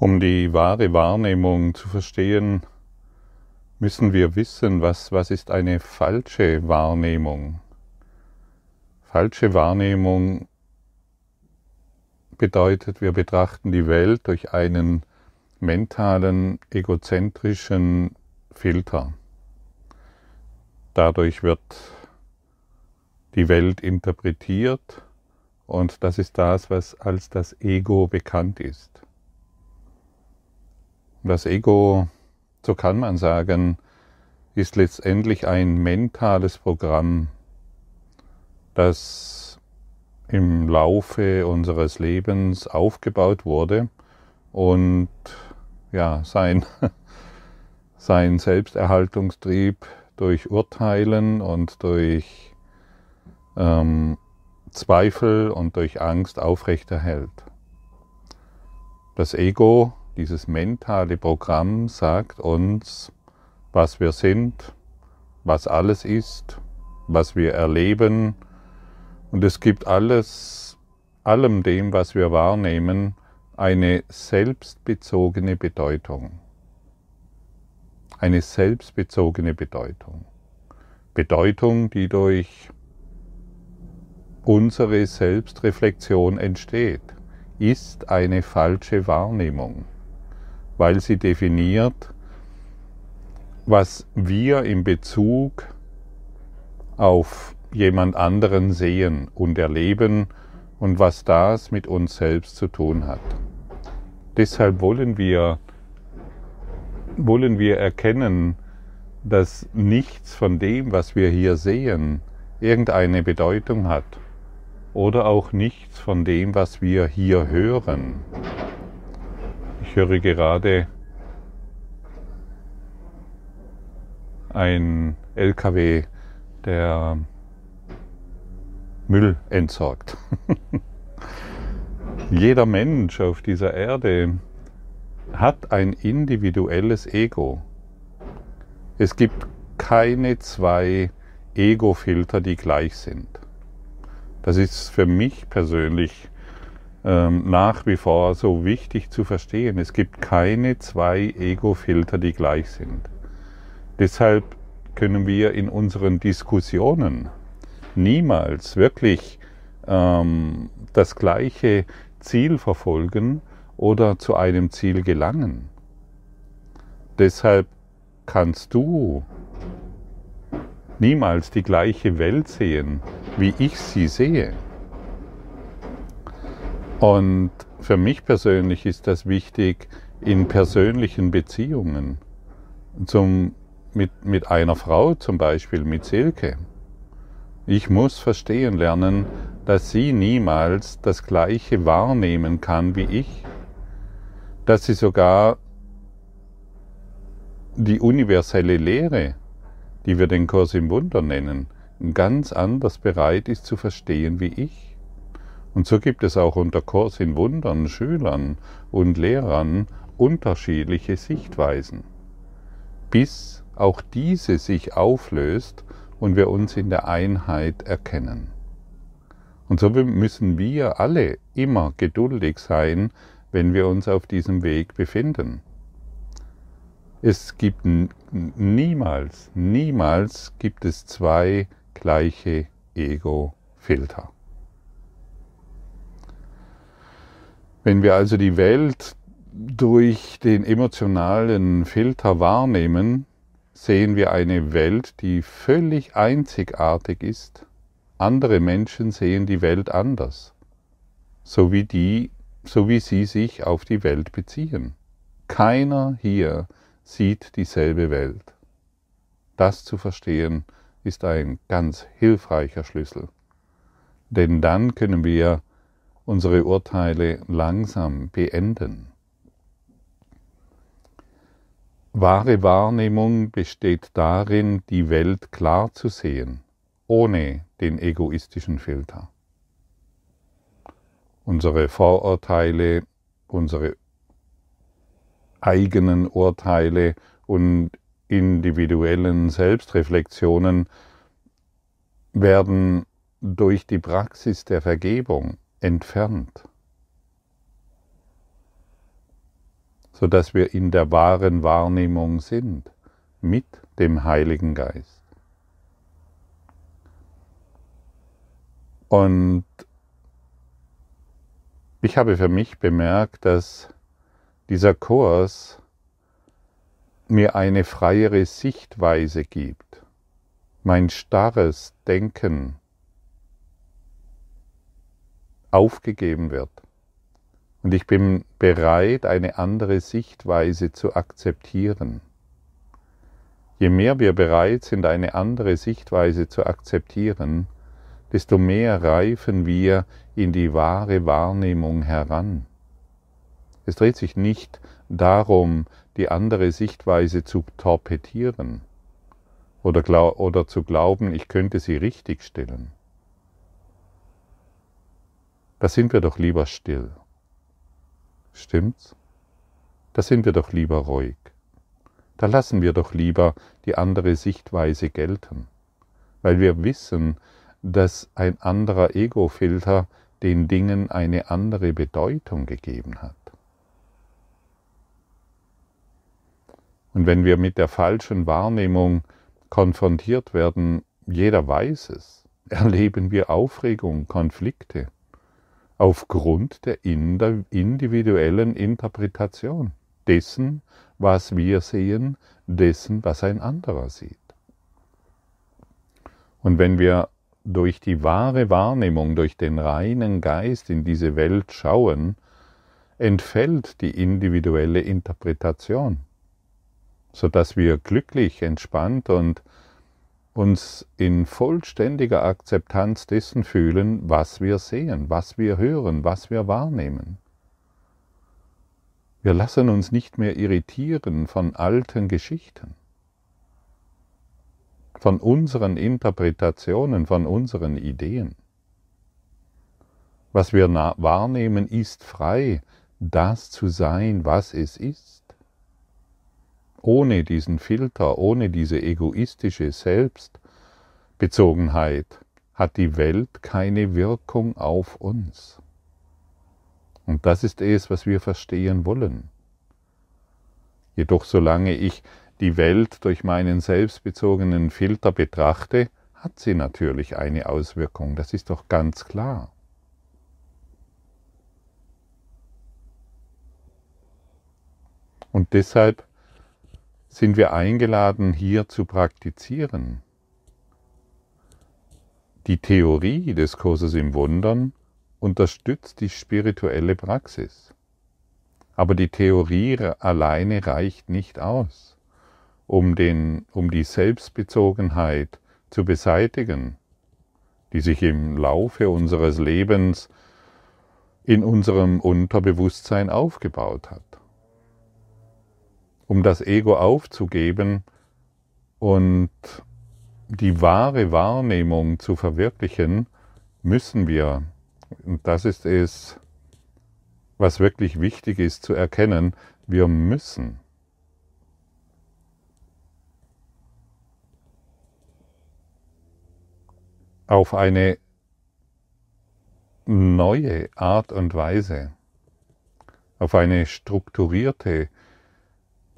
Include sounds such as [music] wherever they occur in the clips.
Um die wahre Wahrnehmung zu verstehen, müssen wir wissen, was, was ist eine falsche Wahrnehmung. Falsche Wahrnehmung bedeutet, wir betrachten die Welt durch einen mentalen, egozentrischen Filter. Dadurch wird die Welt interpretiert und das ist das, was als das Ego bekannt ist. Das Ego, so kann man sagen, ist letztendlich ein mentales Programm, das im Laufe unseres Lebens aufgebaut wurde und ja, sein, [laughs] sein Selbsterhaltungstrieb durch Urteilen und durch ähm, Zweifel und durch Angst aufrechterhält. Das Ego dieses mentale Programm sagt uns, was wir sind, was alles ist, was wir erleben. Und es gibt alles, allem dem, was wir wahrnehmen, eine selbstbezogene Bedeutung. Eine selbstbezogene Bedeutung. Bedeutung, die durch unsere Selbstreflexion entsteht, ist eine falsche Wahrnehmung weil sie definiert, was wir in Bezug auf jemand anderen sehen und erleben und was das mit uns selbst zu tun hat. Deshalb wollen wir, wollen wir erkennen, dass nichts von dem, was wir hier sehen, irgendeine Bedeutung hat oder auch nichts von dem, was wir hier hören, ich höre gerade ein LKW, der Müll entsorgt. [laughs] Jeder Mensch auf dieser Erde hat ein individuelles Ego. Es gibt keine zwei Ego-Filter, die gleich sind. Das ist für mich persönlich nach wie vor so wichtig zu verstehen. Es gibt keine zwei Ego-Filter, die gleich sind. Deshalb können wir in unseren Diskussionen niemals wirklich ähm, das gleiche Ziel verfolgen oder zu einem Ziel gelangen. Deshalb kannst du niemals die gleiche Welt sehen, wie ich sie sehe. Und für mich persönlich ist das wichtig in persönlichen Beziehungen. Zum, mit, mit einer Frau zum Beispiel, mit Silke. Ich muss verstehen lernen, dass sie niemals das Gleiche wahrnehmen kann wie ich. Dass sie sogar die universelle Lehre, die wir den Kurs im Wunder nennen, ganz anders bereit ist zu verstehen wie ich. Und so gibt es auch unter Kurs in Wundern Schülern und Lehrern unterschiedliche Sichtweisen, bis auch diese sich auflöst und wir uns in der Einheit erkennen. Und so müssen wir alle immer geduldig sein, wenn wir uns auf diesem Weg befinden. Es gibt niemals, niemals gibt es zwei gleiche Ego-Filter. Wenn wir also die Welt durch den emotionalen Filter wahrnehmen, sehen wir eine Welt, die völlig einzigartig ist. Andere Menschen sehen die Welt anders, so wie, die, so wie sie sich auf die Welt beziehen. Keiner hier sieht dieselbe Welt. Das zu verstehen ist ein ganz hilfreicher Schlüssel. Denn dann können wir unsere Urteile langsam beenden. Wahre Wahrnehmung besteht darin, die Welt klar zu sehen, ohne den egoistischen Filter. Unsere Vorurteile, unsere eigenen Urteile und individuellen Selbstreflexionen werden durch die Praxis der Vergebung entfernt. sodass wir in der wahren Wahrnehmung sind mit dem Heiligen Geist. Und ich habe für mich bemerkt, dass dieser Kurs mir eine freiere Sichtweise gibt. Mein starres Denken aufgegeben wird. Und ich bin bereit, eine andere Sichtweise zu akzeptieren. Je mehr wir bereit sind, eine andere Sichtweise zu akzeptieren, desto mehr reifen wir in die wahre Wahrnehmung heran. Es dreht sich nicht darum, die andere Sichtweise zu torpedieren oder, oder zu glauben, ich könnte sie richtigstellen. Da sind wir doch lieber still. Stimmt's? Da sind wir doch lieber ruhig. Da lassen wir doch lieber die andere Sichtweise gelten, weil wir wissen, dass ein anderer Ego-Filter den Dingen eine andere Bedeutung gegeben hat. Und wenn wir mit der falschen Wahrnehmung konfrontiert werden, jeder weiß es, [laughs] erleben wir Aufregung, Konflikte aufgrund der individuellen Interpretation dessen, was wir sehen, dessen, was ein anderer sieht. Und wenn wir durch die wahre Wahrnehmung, durch den reinen Geist in diese Welt schauen, entfällt die individuelle Interpretation sodass wir glücklich, entspannt und uns in vollständiger Akzeptanz dessen fühlen, was wir sehen, was wir hören, was wir wahrnehmen. Wir lassen uns nicht mehr irritieren von alten Geschichten, von unseren Interpretationen, von unseren Ideen. Was wir wahrnehmen, ist frei, das zu sein, was es ist. Ohne diesen Filter, ohne diese egoistische Selbstbezogenheit hat die Welt keine Wirkung auf uns. Und das ist es, was wir verstehen wollen. Jedoch solange ich die Welt durch meinen selbstbezogenen Filter betrachte, hat sie natürlich eine Auswirkung, das ist doch ganz klar. Und deshalb sind wir eingeladen, hier zu praktizieren. Die Theorie des Kurses im Wundern unterstützt die spirituelle Praxis. Aber die Theorie alleine reicht nicht aus, um, den, um die Selbstbezogenheit zu beseitigen, die sich im Laufe unseres Lebens in unserem Unterbewusstsein aufgebaut hat um das Ego aufzugeben und die wahre Wahrnehmung zu verwirklichen, müssen wir, und das ist es, was wirklich wichtig ist zu erkennen, wir müssen. Auf eine neue Art und Weise, auf eine strukturierte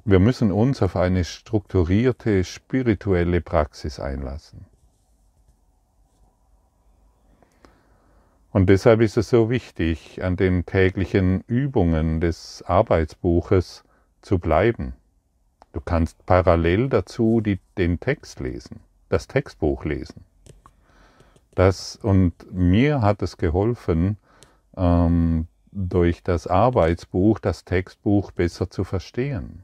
wir müssen uns auf eine strukturierte spirituelle Praxis einlassen. Und deshalb ist es so wichtig, an den täglichen Übungen des Arbeitsbuches zu bleiben. Du kannst parallel dazu die, den Text lesen, das Textbuch lesen. Das, und mir hat es geholfen, ähm, durch das Arbeitsbuch das Textbuch besser zu verstehen.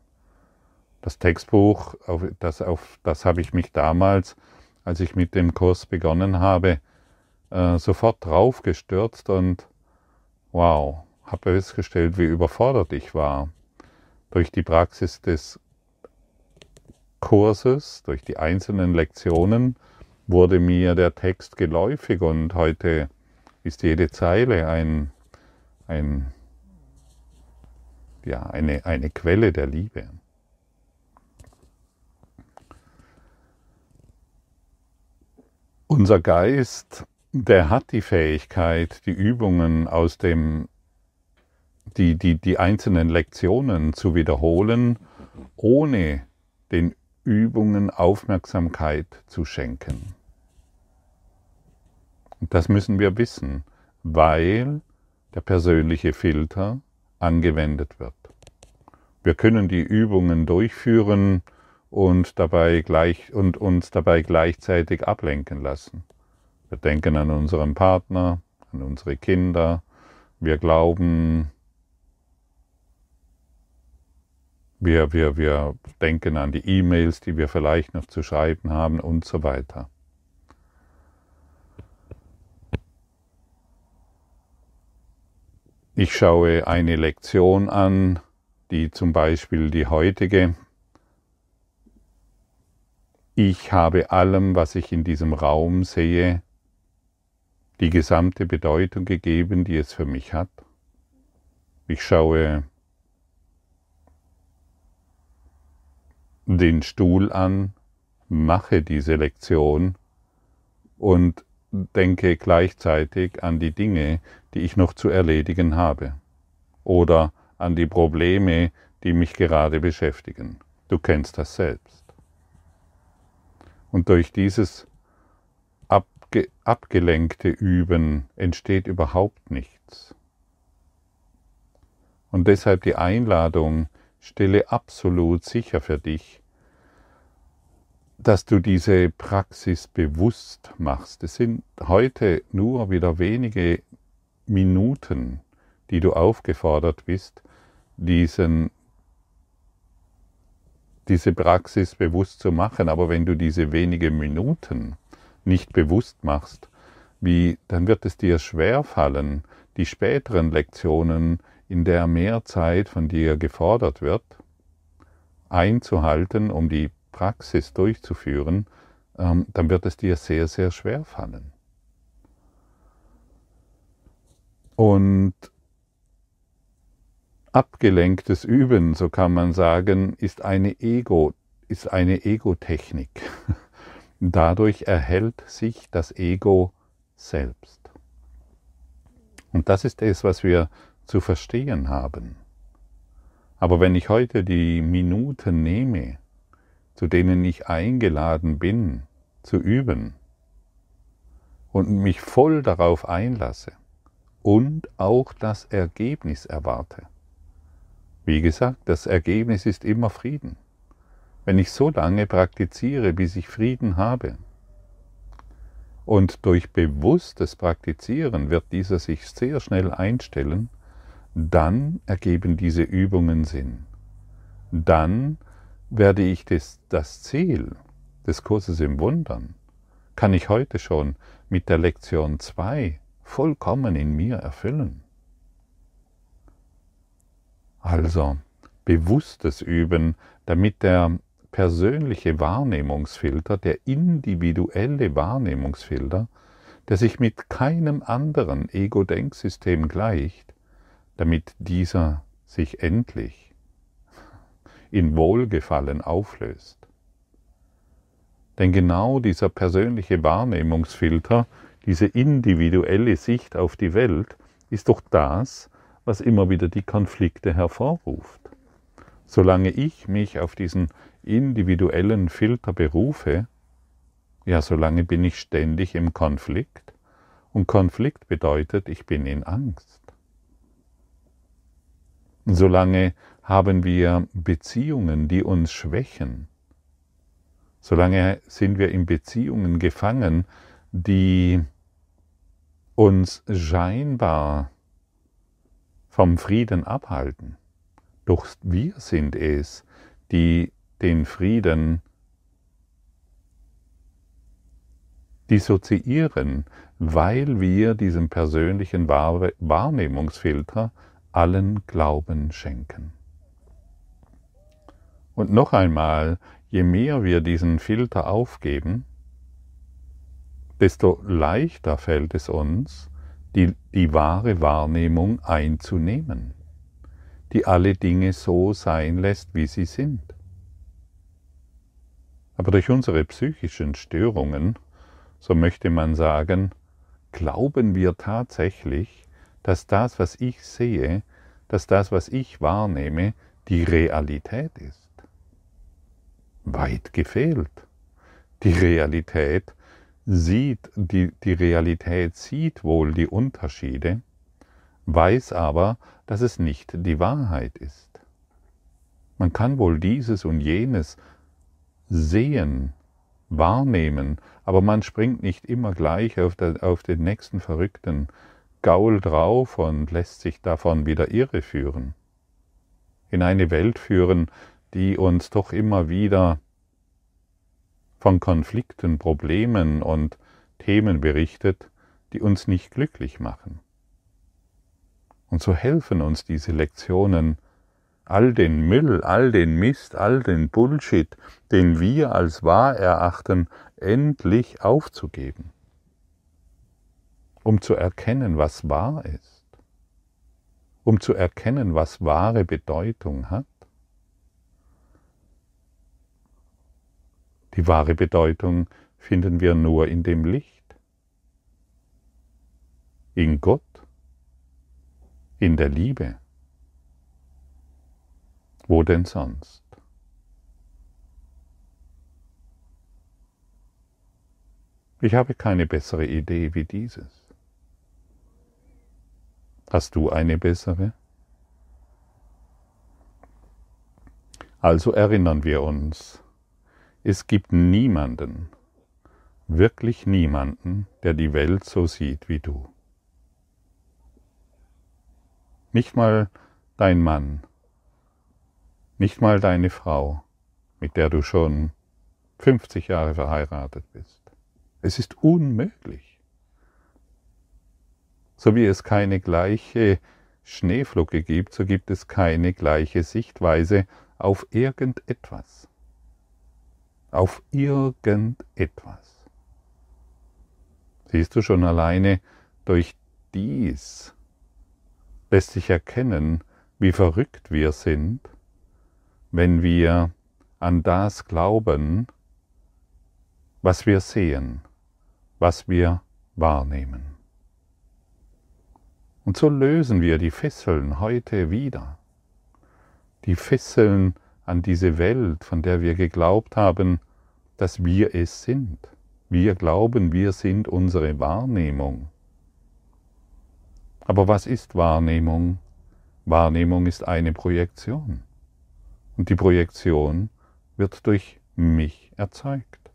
Das Textbuch, das, auf das habe ich mich damals, als ich mit dem Kurs begonnen habe, äh, sofort drauf gestürzt und wow, habe festgestellt, wie überfordert ich war. Durch die Praxis des Kurses, durch die einzelnen Lektionen wurde mir der Text geläufig und heute ist jede Zeile ein, ein, ja, eine, eine Quelle der Liebe. Unser Geist, der hat die Fähigkeit, die Übungen aus dem die, die, die einzelnen Lektionen zu wiederholen, ohne den Übungen Aufmerksamkeit zu schenken. Das müssen wir wissen, weil der persönliche Filter angewendet wird. Wir können die Übungen durchführen und, dabei gleich, und uns dabei gleichzeitig ablenken lassen. Wir denken an unseren Partner, an unsere Kinder, wir glauben, wir, wir, wir denken an die E-Mails, die wir vielleicht noch zu schreiben haben und so weiter. Ich schaue eine Lektion an, die zum Beispiel die heutige. Ich habe allem, was ich in diesem Raum sehe, die gesamte Bedeutung gegeben, die es für mich hat. Ich schaue den Stuhl an, mache diese Lektion und denke gleichzeitig an die Dinge, die ich noch zu erledigen habe oder an die Probleme, die mich gerade beschäftigen. Du kennst das selbst. Und durch dieses abge abgelenkte Üben entsteht überhaupt nichts. Und deshalb die Einladung, stelle absolut sicher für dich, dass du diese Praxis bewusst machst. Es sind heute nur wieder wenige Minuten, die du aufgefordert bist, diesen, diese Praxis bewusst zu machen. Aber wenn du diese wenigen Minuten nicht bewusst machst, wie, dann wird es dir schwer fallen, die späteren Lektionen, in der mehr Zeit von dir gefordert wird, einzuhalten, um die Praxis durchzuführen, ähm, dann wird es dir sehr, sehr schwer fallen. Und abgelenktes Üben, so kann man sagen, ist eine Ego, ist eine Ego-Technik. [laughs] Dadurch erhält sich das Ego selbst. Und das ist es, was wir zu verstehen haben. Aber wenn ich heute die Minuten nehme, zu denen ich eingeladen bin, zu üben und mich voll darauf einlasse und auch das Ergebnis erwarte. Wie gesagt, das Ergebnis ist immer Frieden. Wenn ich so lange praktiziere, bis ich Frieden habe, und durch bewusstes Praktizieren wird dieser sich sehr schnell einstellen, dann ergeben diese Übungen Sinn. Dann werde ich das, das Ziel des Kurses im Wundern, kann ich heute schon mit der Lektion 2 vollkommen in mir erfüllen. Also bewusstes Üben, damit der persönliche Wahrnehmungsfilter, der individuelle Wahrnehmungsfilter, der sich mit keinem anderen Ego-Denksystem gleicht, damit dieser sich endlich in Wohlgefallen auflöst. Denn genau dieser persönliche Wahrnehmungsfilter, diese individuelle Sicht auf die Welt, ist doch das, was immer wieder die Konflikte hervorruft. Solange ich mich auf diesen individuellen Filter berufe, ja, solange bin ich ständig im Konflikt. Und Konflikt bedeutet, ich bin in Angst. Solange haben wir Beziehungen, die uns schwächen. Solange sind wir in Beziehungen gefangen, die uns scheinbar vom Frieden abhalten. Doch wir sind es, die den Frieden dissoziieren, weil wir diesem persönlichen Wahrnehmungsfilter allen Glauben schenken. Und noch einmal, je mehr wir diesen Filter aufgeben, desto leichter fällt es uns, die, die wahre Wahrnehmung einzunehmen, die alle Dinge so sein lässt, wie sie sind. Aber durch unsere psychischen Störungen, so möchte man sagen, glauben wir tatsächlich, dass das, was ich sehe, dass das, was ich wahrnehme, die Realität ist. Weit gefehlt. Die Realität sieht, die, die Realität sieht wohl die Unterschiede, weiß aber, dass es nicht die Wahrheit ist. Man kann wohl dieses und jenes sehen, wahrnehmen, aber man springt nicht immer gleich auf, der, auf den nächsten verrückten Gaul drauf und lässt sich davon wieder irreführen. In eine Welt führen, die uns doch immer wieder von Konflikten, Problemen und Themen berichtet, die uns nicht glücklich machen. Und so helfen uns diese Lektionen, all den Müll, all den Mist, all den Bullshit, den wir als wahr erachten, endlich aufzugeben, um zu erkennen, was wahr ist, um zu erkennen, was wahre Bedeutung hat. Die wahre Bedeutung finden wir nur in dem Licht, in Gott, in der Liebe. Wo denn sonst? Ich habe keine bessere Idee wie dieses. Hast du eine bessere? Also erinnern wir uns, es gibt niemanden, wirklich niemanden, der die Welt so sieht wie du. Nicht mal dein Mann, nicht mal deine Frau, mit der du schon 50 Jahre verheiratet bist. Es ist unmöglich. So wie es keine gleiche Schneeflocke gibt, so gibt es keine gleiche Sichtweise auf irgendetwas auf irgendetwas. Siehst du schon alleine durch dies lässt sich erkennen, wie verrückt wir sind, wenn wir an das glauben, was wir sehen, was wir wahrnehmen. Und so lösen wir die Fesseln heute wieder. Die Fesseln an diese Welt, von der wir geglaubt haben, dass wir es sind. Wir glauben, wir sind unsere Wahrnehmung. Aber was ist Wahrnehmung? Wahrnehmung ist eine Projektion. Und die Projektion wird durch mich erzeugt.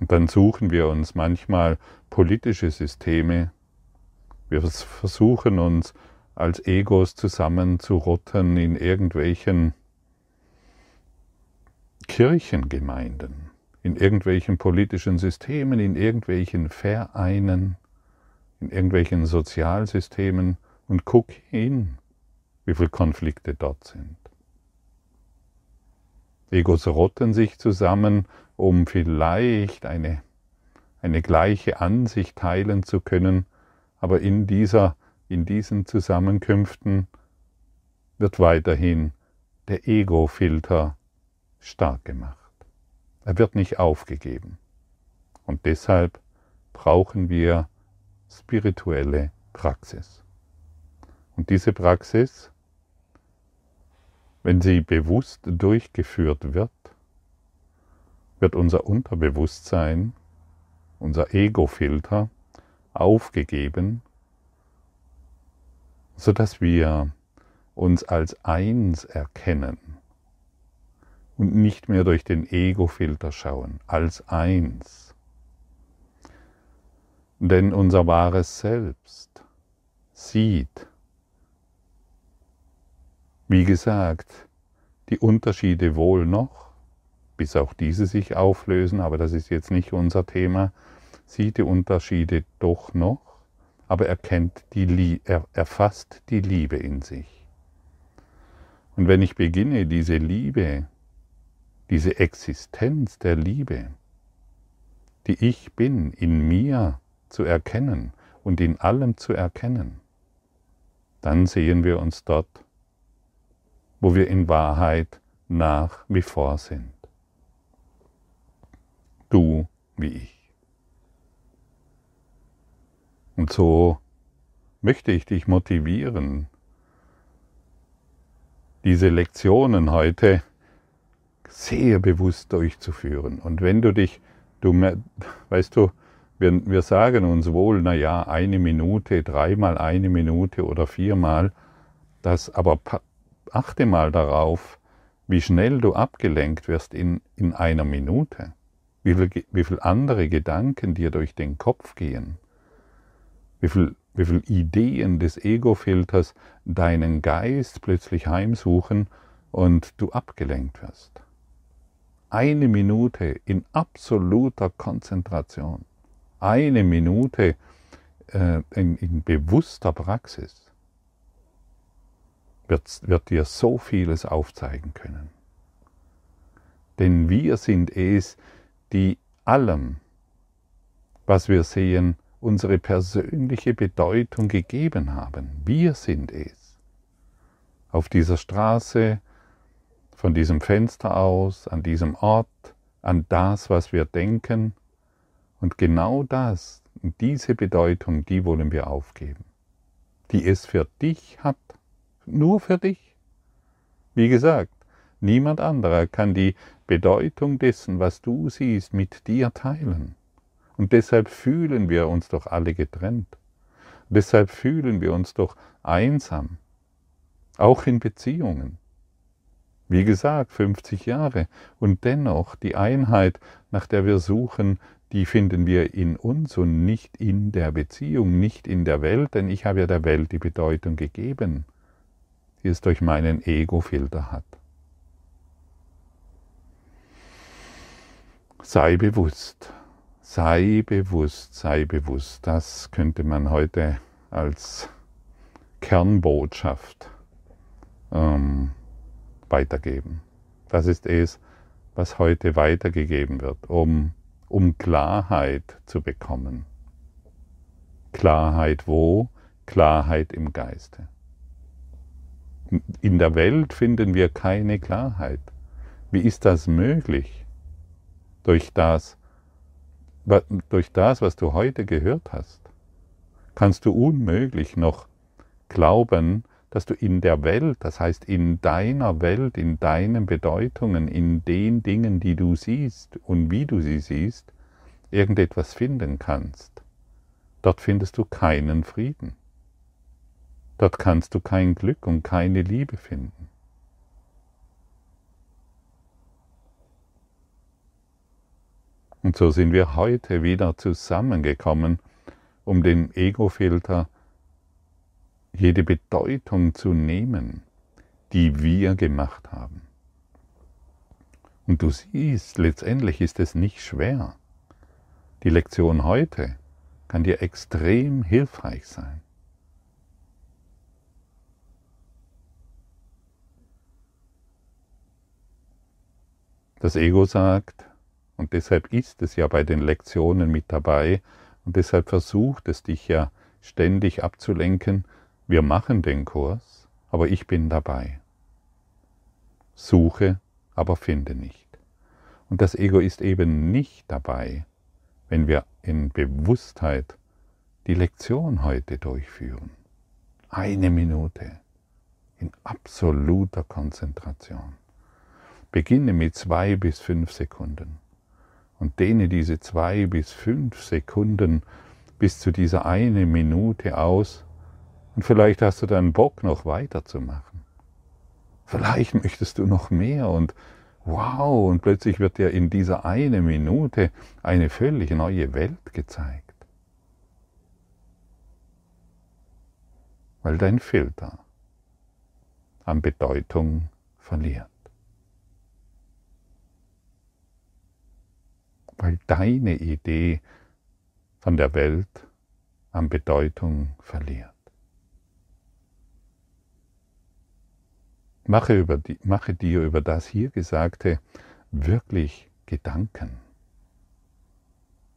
Und dann suchen wir uns manchmal politische Systeme. Wir versuchen uns als Egos zusammenzurotten in irgendwelchen Kirchengemeinden, in irgendwelchen politischen Systemen, in irgendwelchen Vereinen, in irgendwelchen Sozialsystemen und guck hin, wie viele Konflikte dort sind. Egos rotten sich zusammen, um vielleicht eine, eine gleiche Ansicht teilen zu können, aber in, dieser, in diesen Zusammenkünften wird weiterhin der Ego-Filter stark gemacht. Er wird nicht aufgegeben. Und deshalb brauchen wir spirituelle Praxis. Und diese Praxis, wenn sie bewusst durchgeführt wird, wird unser Unterbewusstsein, unser Ego-Filter aufgegeben, sodass wir uns als eins erkennen und nicht mehr durch den Ego-Filter schauen, als eins. Denn unser wahres Selbst sieht, wie gesagt, die Unterschiede wohl noch, bis auch diese sich auflösen, aber das ist jetzt nicht unser Thema, sieht die Unterschiede doch noch, aber erkennt die, er erfasst die Liebe in sich. Und wenn ich beginne, diese Liebe diese Existenz der Liebe, die ich bin, in mir zu erkennen und in allem zu erkennen, dann sehen wir uns dort, wo wir in Wahrheit nach wie vor sind. Du wie ich. Und so möchte ich dich motivieren, diese Lektionen heute sehr bewusst durchzuführen. Und wenn du dich, du, weißt du, wir, wir sagen uns wohl, na ja, eine Minute, dreimal eine Minute oder viermal, das, aber achte mal darauf, wie schnell du abgelenkt wirst in, in einer Minute, wie viele wie viel andere Gedanken dir durch den Kopf gehen, wie viele wie viel Ideen des Ego-Filters deinen Geist plötzlich heimsuchen und du abgelenkt wirst. Eine Minute in absoluter Konzentration, eine Minute äh, in, in bewusster Praxis wird, wird dir so vieles aufzeigen können. Denn wir sind es, die allem, was wir sehen, unsere persönliche Bedeutung gegeben haben. Wir sind es. Auf dieser Straße, von diesem Fenster aus, an diesem Ort, an das, was wir denken. Und genau das, diese Bedeutung, die wollen wir aufgeben, die es für dich hat nur für dich. Wie gesagt, niemand anderer kann die Bedeutung dessen, was du siehst, mit dir teilen. Und deshalb fühlen wir uns doch alle getrennt. Deshalb fühlen wir uns doch einsam, auch in Beziehungen. Wie gesagt, 50 Jahre. Und dennoch die Einheit, nach der wir suchen, die finden wir in uns und nicht in der Beziehung, nicht in der Welt, denn ich habe ja der Welt die Bedeutung gegeben die es durch meinen Ego-Filter hat. Sei bewusst, sei bewusst, sei bewusst. Das könnte man heute als Kernbotschaft ähm, weitergeben. Das ist es, was heute weitergegeben wird, um, um Klarheit zu bekommen. Klarheit wo? Klarheit im Geiste. In der Welt finden wir keine Klarheit. Wie ist das möglich? Durch das, durch das, was du heute gehört hast, kannst du unmöglich noch glauben, dass du in der Welt, das heißt in deiner Welt, in deinen Bedeutungen, in den Dingen, die du siehst und wie du sie siehst, irgendetwas finden kannst. Dort findest du keinen Frieden. Dort kannst du kein Glück und keine Liebe finden. Und so sind wir heute wieder zusammengekommen, um den Ego-Filter jede Bedeutung zu nehmen, die wir gemacht haben. Und du siehst, letztendlich ist es nicht schwer. Die Lektion heute kann dir extrem hilfreich sein. Das Ego sagt, und deshalb ist es ja bei den Lektionen mit dabei, und deshalb versucht es dich ja ständig abzulenken, wir machen den Kurs, aber ich bin dabei. Suche, aber finde nicht. Und das Ego ist eben nicht dabei, wenn wir in Bewusstheit die Lektion heute durchführen. Eine Minute in absoluter Konzentration. Beginne mit zwei bis fünf Sekunden und dehne diese zwei bis fünf Sekunden bis zu dieser eine Minute aus und vielleicht hast du dann Bock noch weiterzumachen. Vielleicht möchtest du noch mehr und wow, und plötzlich wird dir in dieser eine Minute eine völlig neue Welt gezeigt. Weil dein Filter an Bedeutung verliert. Weil deine Idee von der Welt an Bedeutung verliert. Mache, die, mache dir über das hier Gesagte wirklich Gedanken.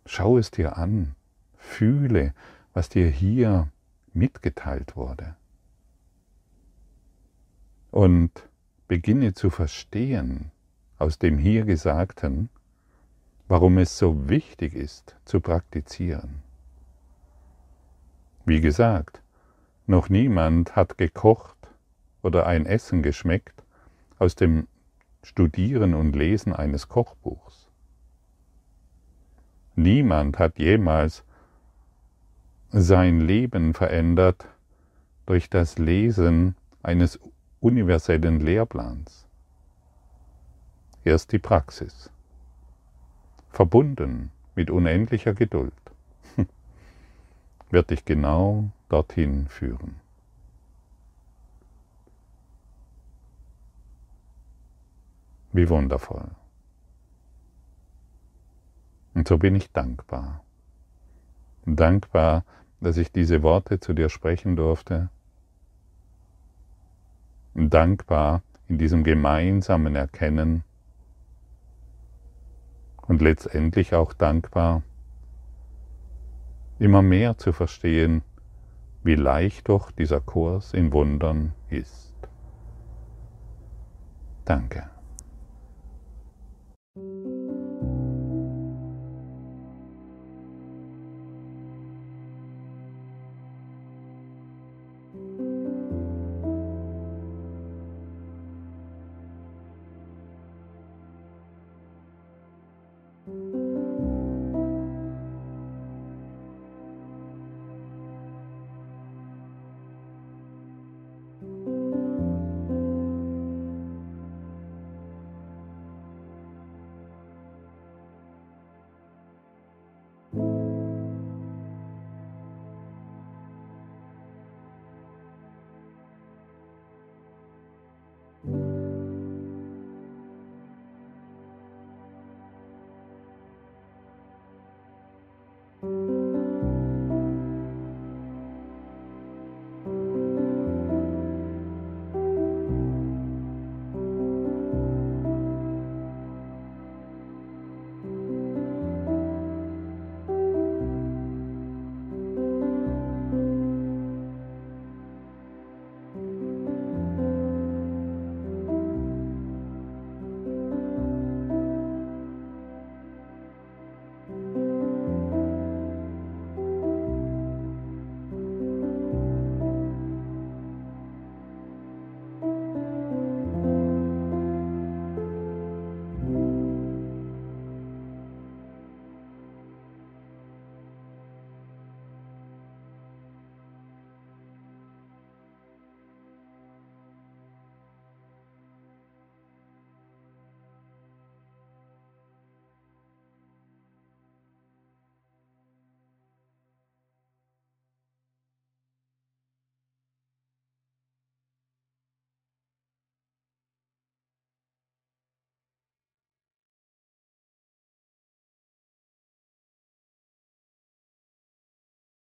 Schau es dir an, fühle, was dir hier mitgeteilt wurde. Und beginne zu verstehen aus dem hier Gesagten, warum es so wichtig ist zu praktizieren. Wie gesagt, Noch niemand hat gekocht oder ein Essen geschmeckt aus dem Studieren und Lesen eines Kochbuchs. Niemand hat jemals sein Leben verändert durch das Lesen eines universellen Lehrplans. Erst die Praxis, verbunden mit unendlicher Geduld, [laughs] wird dich genau dorthin führen. Wie wundervoll. Und so bin ich dankbar. Dankbar, dass ich diese Worte zu dir sprechen durfte. Dankbar in diesem gemeinsamen Erkennen und letztendlich auch dankbar, immer mehr zu verstehen, wie leicht doch dieser Kurs in Wundern ist. Danke.